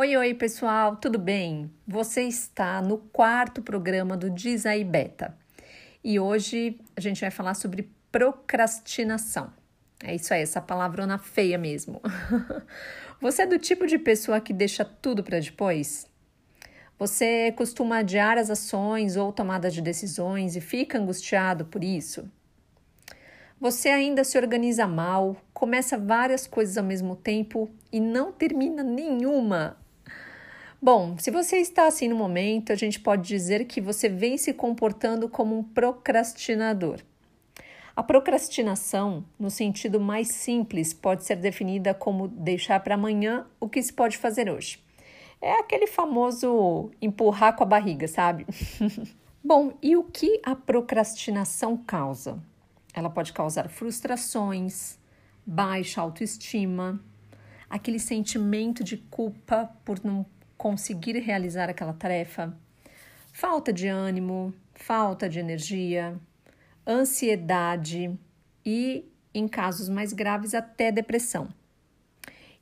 Oi, oi, pessoal, tudo bem? Você está no quarto programa do Diz aí Beta e hoje a gente vai falar sobre procrastinação. É isso aí, essa palavrona feia mesmo. Você é do tipo de pessoa que deixa tudo para depois? Você costuma adiar as ações ou tomada de decisões e fica angustiado por isso? Você ainda se organiza mal, começa várias coisas ao mesmo tempo e não termina nenhuma. Bom, se você está assim no momento, a gente pode dizer que você vem se comportando como um procrastinador. A procrastinação, no sentido mais simples, pode ser definida como deixar para amanhã o que se pode fazer hoje. É aquele famoso empurrar com a barriga, sabe? Bom, e o que a procrastinação causa? Ela pode causar frustrações, baixa autoestima, aquele sentimento de culpa por não conseguir realizar aquela tarefa, falta de ânimo, falta de energia, ansiedade e, em casos mais graves, até depressão.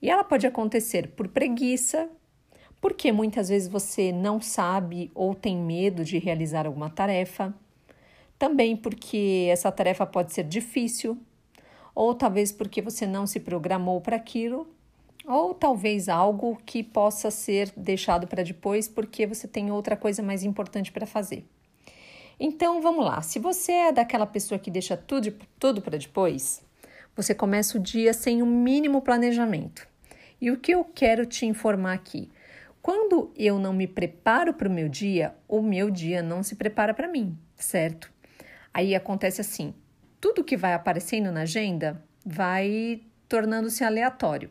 E ela pode acontecer por preguiça, porque muitas vezes você não sabe ou tem medo de realizar alguma tarefa também porque essa tarefa pode ser difícil, ou talvez porque você não se programou para aquilo, ou talvez algo que possa ser deixado para depois porque você tem outra coisa mais importante para fazer. Então vamos lá, se você é daquela pessoa que deixa tudo, tudo para depois, você começa o dia sem o mínimo planejamento. E o que eu quero te informar aqui? Quando eu não me preparo para o meu dia, o meu dia não se prepara para mim, certo? Aí acontece assim: tudo que vai aparecendo na agenda vai tornando-se aleatório.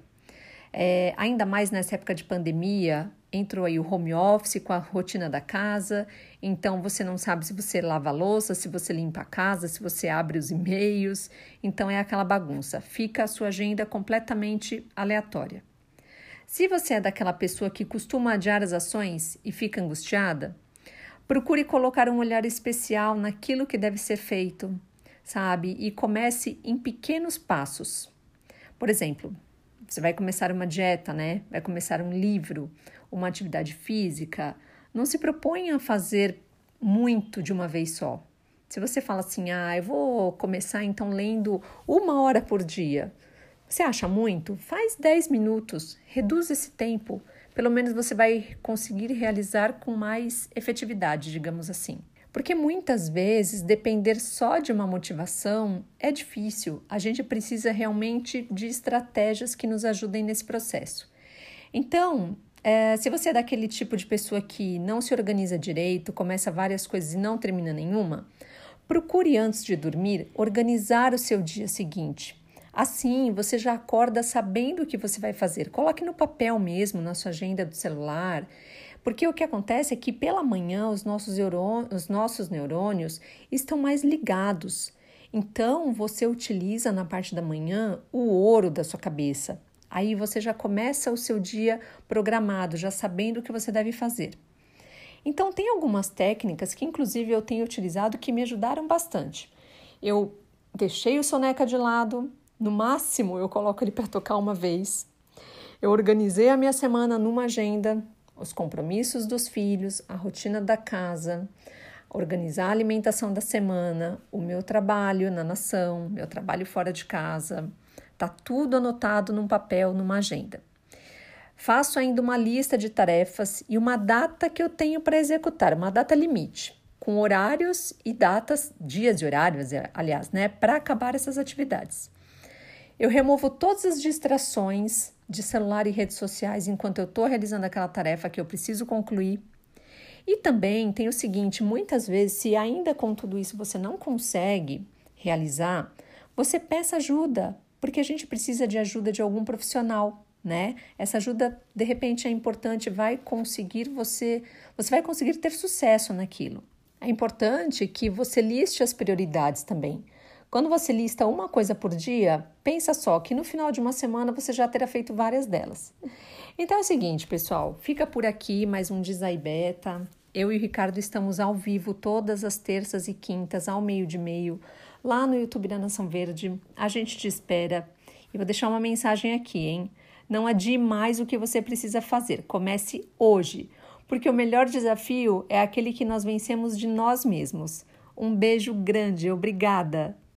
É, ainda mais nessa época de pandemia, entrou aí o home office com a rotina da casa, então você não sabe se você lava a louça, se você limpa a casa, se você abre os e-mails, então é aquela bagunça, fica a sua agenda completamente aleatória. Se você é daquela pessoa que costuma adiar as ações e fica angustiada, Procure colocar um olhar especial naquilo que deve ser feito, sabe? E comece em pequenos passos. Por exemplo, você vai começar uma dieta, né? Vai começar um livro, uma atividade física. Não se proponha a fazer muito de uma vez só. Se você fala assim, ah, eu vou começar então lendo uma hora por dia. Você acha muito? Faz 10 minutos, reduz esse tempo pelo menos você vai conseguir realizar com mais efetividade, digamos assim. Porque muitas vezes depender só de uma motivação é difícil, a gente precisa realmente de estratégias que nos ajudem nesse processo. Então, é, se você é daquele tipo de pessoa que não se organiza direito, começa várias coisas e não termina nenhuma, procure antes de dormir organizar o seu dia seguinte. Assim, você já acorda sabendo o que você vai fazer. Coloque no papel mesmo, na sua agenda do celular. Porque o que acontece é que pela manhã os nossos, os nossos neurônios estão mais ligados. Então, você utiliza na parte da manhã o ouro da sua cabeça. Aí você já começa o seu dia programado, já sabendo o que você deve fazer. Então, tem algumas técnicas que, inclusive, eu tenho utilizado que me ajudaram bastante. Eu deixei o soneca de lado, no máximo, eu coloco ele para tocar uma vez. Eu organizei a minha semana numa agenda, os compromissos dos filhos, a rotina da casa, organizar a alimentação da semana, o meu trabalho na nação, meu trabalho fora de casa. Tá tudo anotado num papel, numa agenda. Faço ainda uma lista de tarefas e uma data que eu tenho para executar, uma data limite, com horários e datas, dias e horários, aliás, né, para acabar essas atividades. Eu removo todas as distrações de celular e redes sociais enquanto eu estou realizando aquela tarefa que eu preciso concluir. E também tem o seguinte: muitas vezes, se ainda com tudo isso você não consegue realizar, você peça ajuda, porque a gente precisa de ajuda de algum profissional, né? Essa ajuda, de repente, é importante, vai conseguir você, você vai conseguir ter sucesso naquilo. É importante que você liste as prioridades também. Quando você lista uma coisa por dia, pensa só que no final de uma semana você já terá feito várias delas. Então é o seguinte, pessoal, fica por aqui mais um Dizai Beta. Eu e o Ricardo estamos ao vivo todas as terças e quintas, ao meio de meio, lá no YouTube da Nação Verde. A gente te espera. E vou deixar uma mensagem aqui, hein? Não adie mais o que você precisa fazer. Comece hoje, porque o melhor desafio é aquele que nós vencemos de nós mesmos. Um beijo grande, obrigada!